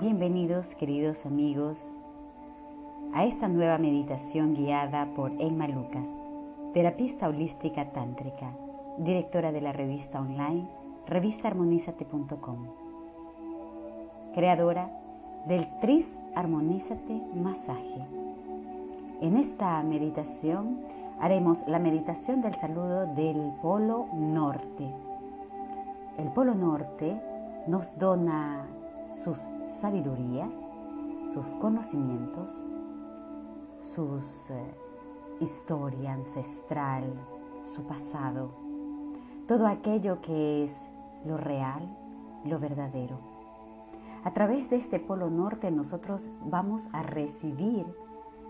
Bienvenidos queridos amigos a esta nueva meditación guiada por Emma Lucas, terapista holística tántrica, directora de la revista online revistaarmonízate.com, creadora del Tris Armonízate Masaje. En esta meditación haremos la meditación del saludo del Polo Norte. El Polo Norte nos dona sus sabidurías, sus conocimientos, sus eh, historia ancestral, su pasado, todo aquello que es lo real, lo verdadero. A través de este polo norte nosotros vamos a recibir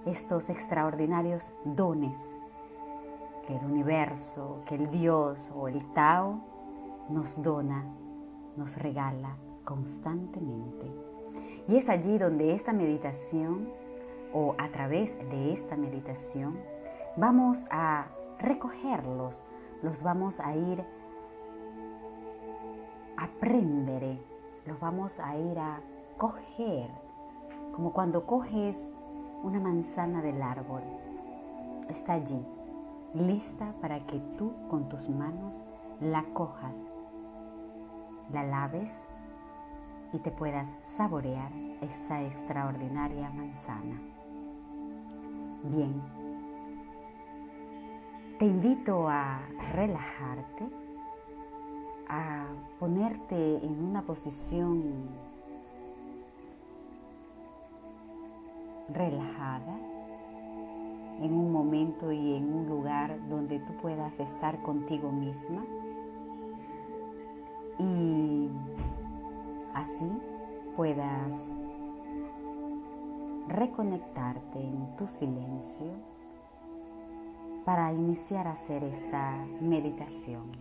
estos extraordinarios dones que el universo, que el Dios o el Tao nos dona, nos regala constantemente. Y es allí donde esta meditación o a través de esta meditación vamos a recogerlos, los vamos a ir a prender, los vamos a ir a coger, como cuando coges una manzana del árbol. Está allí, lista para que tú con tus manos la cojas, la laves y te puedas saborear esta extraordinaria manzana. Bien, te invito a relajarte, a ponerte en una posición relajada, en un momento y en un lugar donde tú puedas estar contigo misma y así puedas reconectarte en tu silencio para iniciar a hacer esta meditación.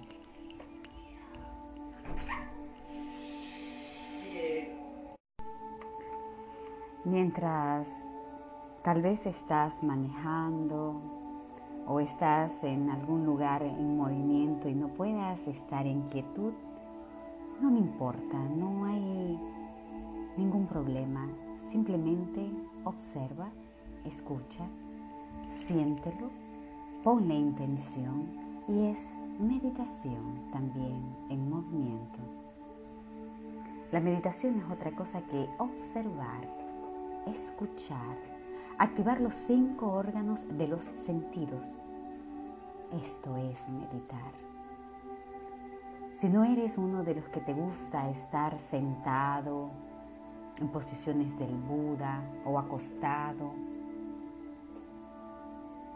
Mientras tal vez estás manejando o estás en algún lugar en movimiento y no puedas estar en quietud, no me importa, no hay ningún problema. Simplemente observa, escucha, siéntelo, ponle intención y es meditación también en movimiento. La meditación es otra cosa que observar, escuchar, activar los cinco órganos de los sentidos. Esto es meditar. Si no eres uno de los que te gusta estar sentado, en posiciones del Buda o acostado.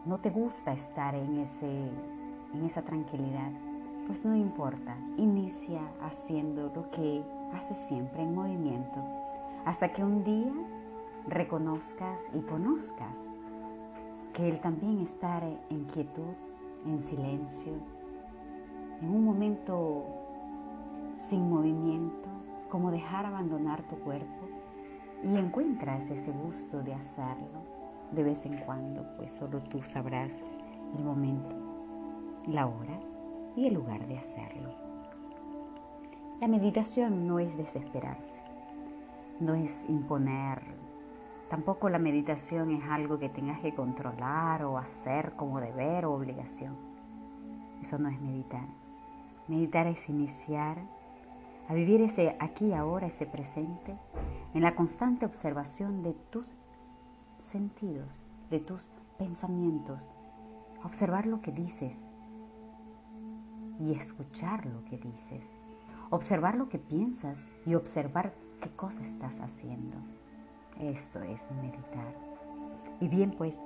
No te gusta estar en, ese, en esa tranquilidad, pues no importa, inicia haciendo lo que haces siempre en movimiento, hasta que un día reconozcas y conozcas que el también estar en quietud, en silencio, en un momento sin movimiento, como dejar abandonar tu cuerpo y encuentras ese gusto de hacerlo de vez en cuando, pues solo tú sabrás el momento, la hora y el lugar de hacerlo. La meditación no es desesperarse, no es imponer, tampoco la meditación es algo que tengas que controlar o hacer como deber o obligación. Eso no es meditar. Meditar es iniciar a vivir ese aquí, ahora, ese presente, en la constante observación de tus sentidos, de tus pensamientos, observar lo que dices y escuchar lo que dices, observar lo que piensas y observar qué cosa estás haciendo. Esto es meditar. Y bien, pues,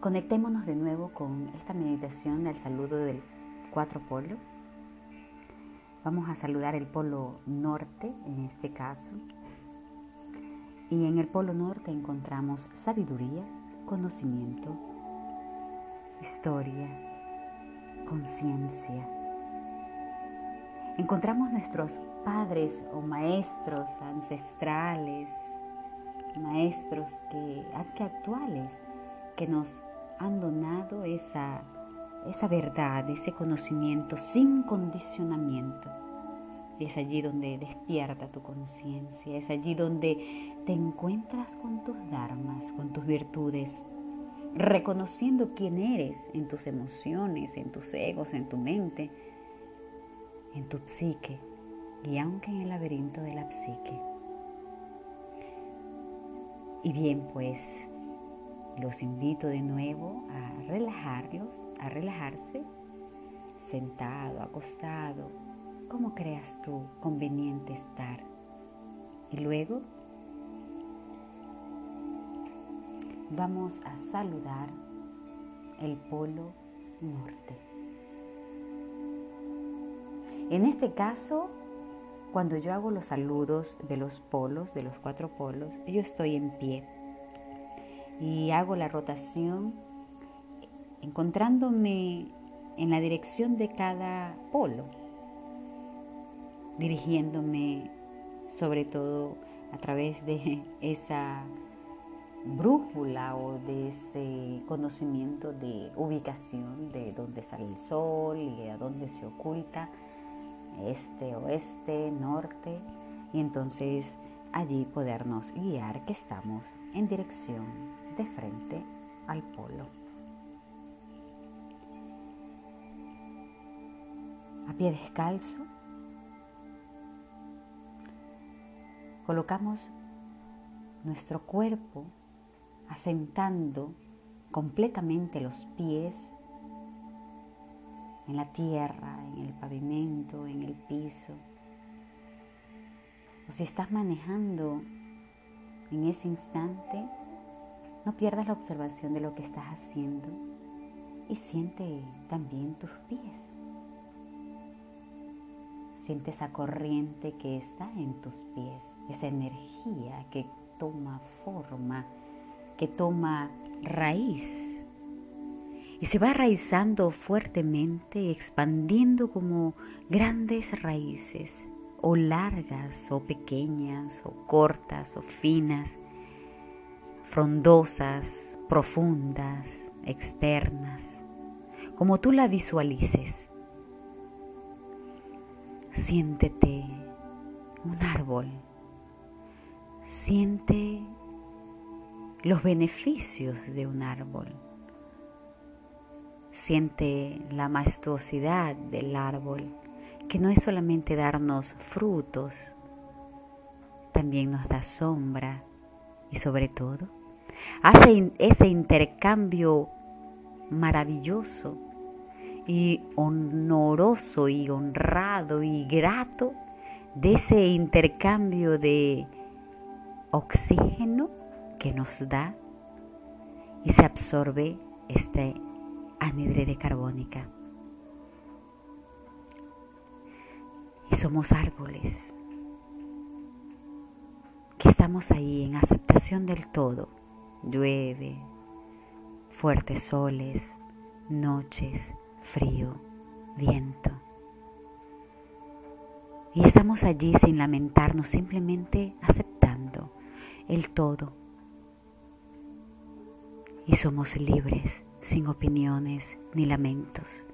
conectémonos de nuevo con esta meditación del saludo del cuatro polos. Vamos a saludar el polo norte en este caso. Y en el polo norte encontramos sabiduría, conocimiento, historia, conciencia. Encontramos nuestros padres o maestros ancestrales, maestros que, que actuales, que nos han donado esa esa verdad, ese conocimiento sin condicionamiento. es allí donde despierta tu conciencia, es allí donde te encuentras con tus dharmas, con tus virtudes, reconociendo quién eres en tus emociones, en tus egos, en tu mente, en tu psique y aunque en el laberinto de la psique. Y bien, pues los invito de nuevo a relajarlos, a relajarse, sentado, acostado, como creas tú conveniente estar. Y luego vamos a saludar el polo norte. En este caso, cuando yo hago los saludos de los polos, de los cuatro polos, yo estoy en pie y hago la rotación encontrándome en la dirección de cada polo dirigiéndome sobre todo a través de esa brújula o de ese conocimiento de ubicación de dónde sale el sol y a dónde se oculta, este, oeste, norte, y entonces allí podernos guiar que estamos en dirección de frente al polo. A pie descalzo, Colocamos nuestro cuerpo asentando completamente los pies en la tierra, en el pavimento, en el piso. O si estás manejando en ese instante, no pierdas la observación de lo que estás haciendo y siente también tus pies. Siente esa corriente que está en tus pies, esa energía que toma forma, que toma raíz. Y se va raizando fuertemente, expandiendo como grandes raíces, o largas, o pequeñas, o cortas, o finas, frondosas, profundas, externas, como tú la visualices. Siéntete un árbol. Siente los beneficios de un árbol. Siente la majestuosidad del árbol, que no es solamente darnos frutos, también nos da sombra y sobre todo hace ese intercambio maravilloso y honoroso y honrado y grato de ese intercambio de oxígeno que nos da y se absorbe este anhídride carbónica. Y somos árboles que estamos ahí en aceptación del todo. Llueve, fuertes soles, noches, frío, viento. Y estamos allí sin lamentarnos, simplemente aceptando el todo. Y somos libres, sin opiniones ni lamentos,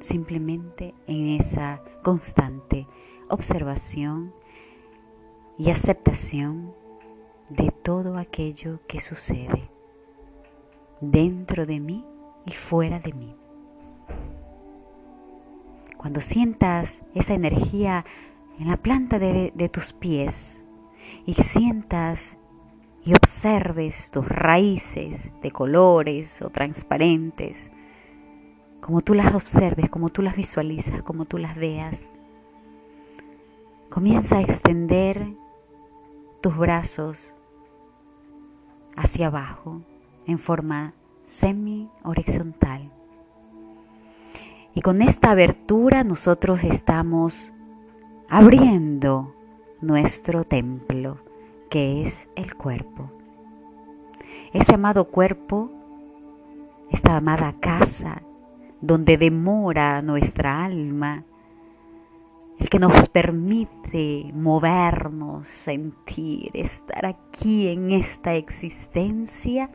simplemente en esa constante observación y aceptación de todo aquello que sucede dentro de mí y fuera de mí. Cuando sientas esa energía en la planta de, tus pies y sientas y observes tus raíces de colores o transparentes, como tú las observes, como tú las visualizas, como tú las veas, comienza a extender tus brazos hacia abajo en forma semi horizontal y con esta abertura nosotros estamos abriendo nuestro templo, que es el cuerpo. Este amado cuerpo, esta amada casa donde demora nuestra alma, el que nos permite movernos, sentir, estar aquí en esta existencia,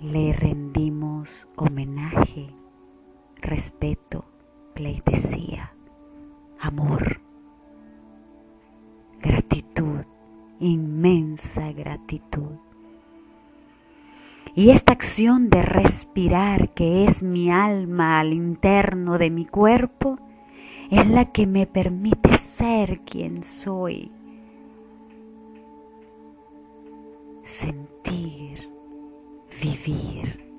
le rendimos homenaje respeto, pleitesía, amor, gratitud, inmensa gratitud. Y esta acción de respirar, que es mi alma al interno de mi cuerpo, es la que me permite ser quien soy. Sentir, vivir.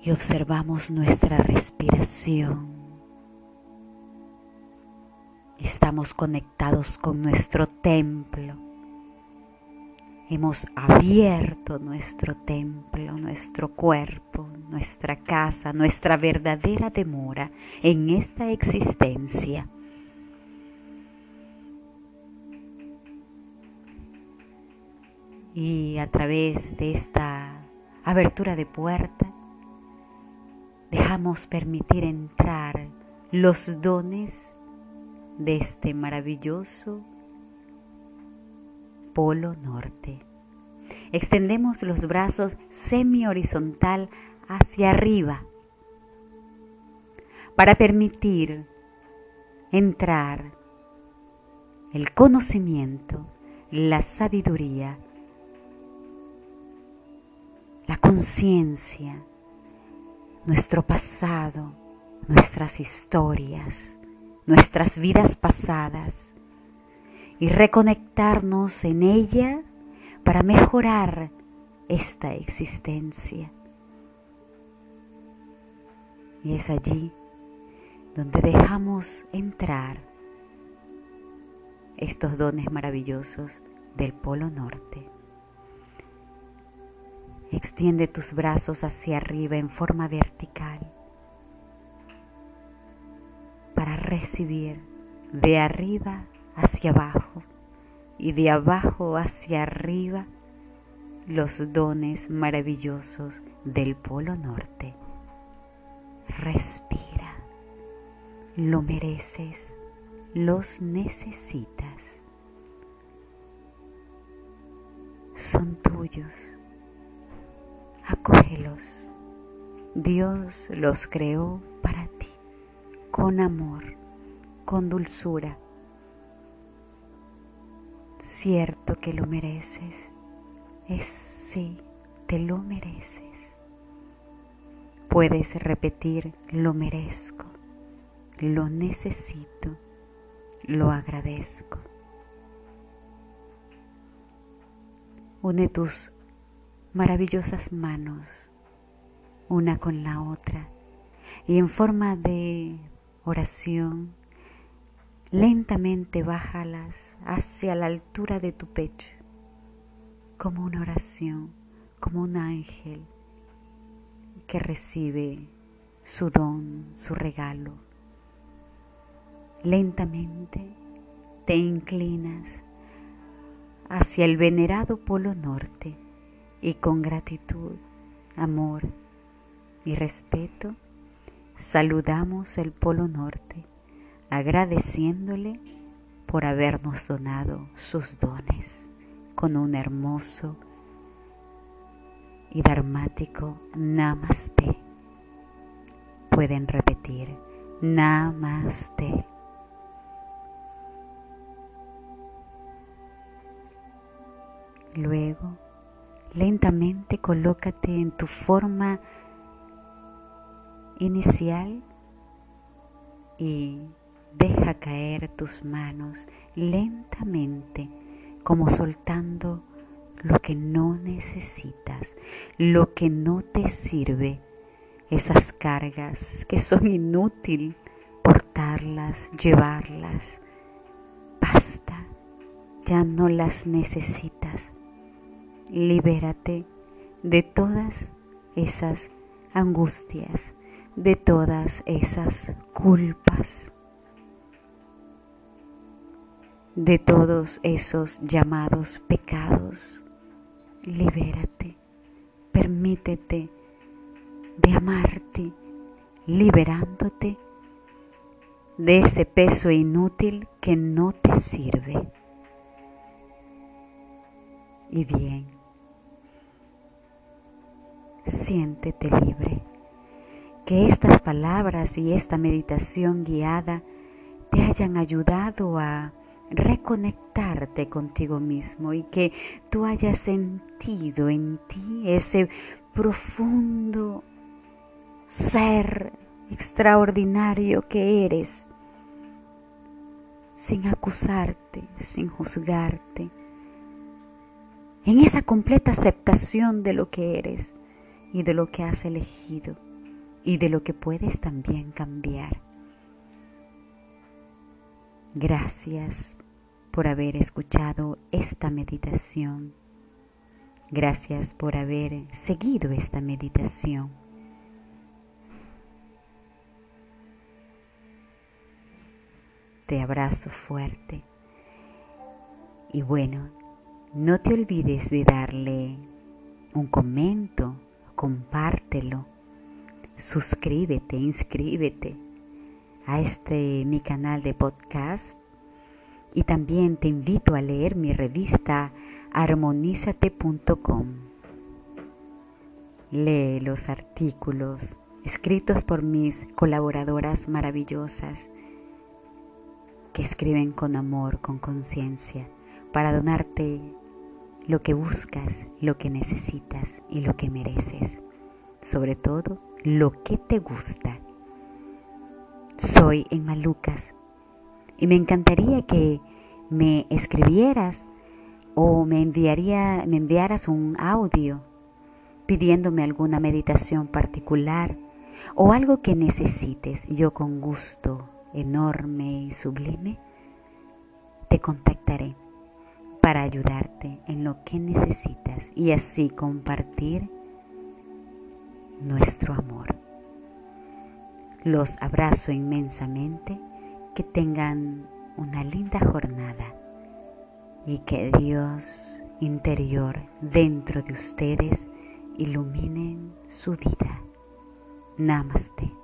Y observamos nuestra respiración. Estamos conectados con nuestro templo hemos abierto nuestro templo, nuestro cuerpo, nuestra casa, nuestra verdadera demora en esta existencia. Y a través de esta abertura de puerta, dejamos permitir entrar los dones de este maravilloso polo norte. Extendemos los brazos semi-horizontal hacia arriba para permitir entrar el conocimiento, la sabiduría, la conciencia, nuestro pasado, nuestras historias, nuestras vidas pasadas, y reconectarnos en ella para mejorar esta existencia. Y es allí donde dejamos entrar estos dones maravillosos del Polo Norte. Extiende tus brazos hacia arriba en forma vertical para recibir de arriba hacia abajo y de abajo hacia arriba los dones maravillosos del Polo Norte. Respira, lo mereces, los necesitas. Son tuyos, acógelos. Dios los creó para ti, con amor, con dulzura cierto que lo mereces. Es sí, te lo mereces. Puedes repetir, lo merezco, lo necesito, lo agradezco. Une tus maravillosas manos una con la otra y en forma de oración Lentamente bájalas hacia la altura de tu pecho, como una oración, como un ángel que recibe su don, su regalo. Lentamente te inclinas hacia el venerado Polo Norte y con gratitud, amor y respeto saludamos el Polo Norte agradeciéndole por habernos donado sus dones con un hermoso y dramático Namaste. Pueden repetir Namaste. Luego, lentamente colócate en tu forma inicial y Deja caer tus manos lentamente, como soltando lo que no necesitas, lo que no te sirve, esas cargas que son inútil portarlas, llevarlas. Basta, ya no las necesitas. Libérate de todas esas angustias, de todas esas culpas de todos esos llamados pecados. Libérate, permítete de amarte, liberándote de ese peso inútil que no te sirve. Y bien, siéntete libre, que estas palabras y esta meditación guiada te hayan ayudado a reconectarte contigo mismo y que tú hayas sentido en ti ese profundo ser extraordinario que eres, sin acusarte, sin juzgarte, en esa completa aceptación de lo que eres y de lo que has elegido y de lo que puedes también cambiar. Gracias por haber escuchado esta meditación. Gracias por haber seguido esta meditación. Te abrazo fuerte. Y bueno, no te olvides de darle un comento, compártelo suscríbete, inscríbete a este mi canal de podcast y también te invito a leer mi revista armonízate.com. Lee los artículos escritos por mis colaboradoras maravillosas que escriben con amor, con conciencia, para donarte lo que buscas, lo que necesitas y lo que mereces. Sobre todo, lo que te gusta. Soy en Malucas y me encantaría que me escribieras o me, enviaría, me enviaras un audio pidiéndome alguna meditación particular o algo que necesites. Yo con gusto enorme y sublime te contactaré para ayudarte en lo que necesitas y así compartir nuestro amor. Los abrazo inmensamente, que tengan una linda jornada y que Dios interior dentro de ustedes iluminen su vida. Namaste.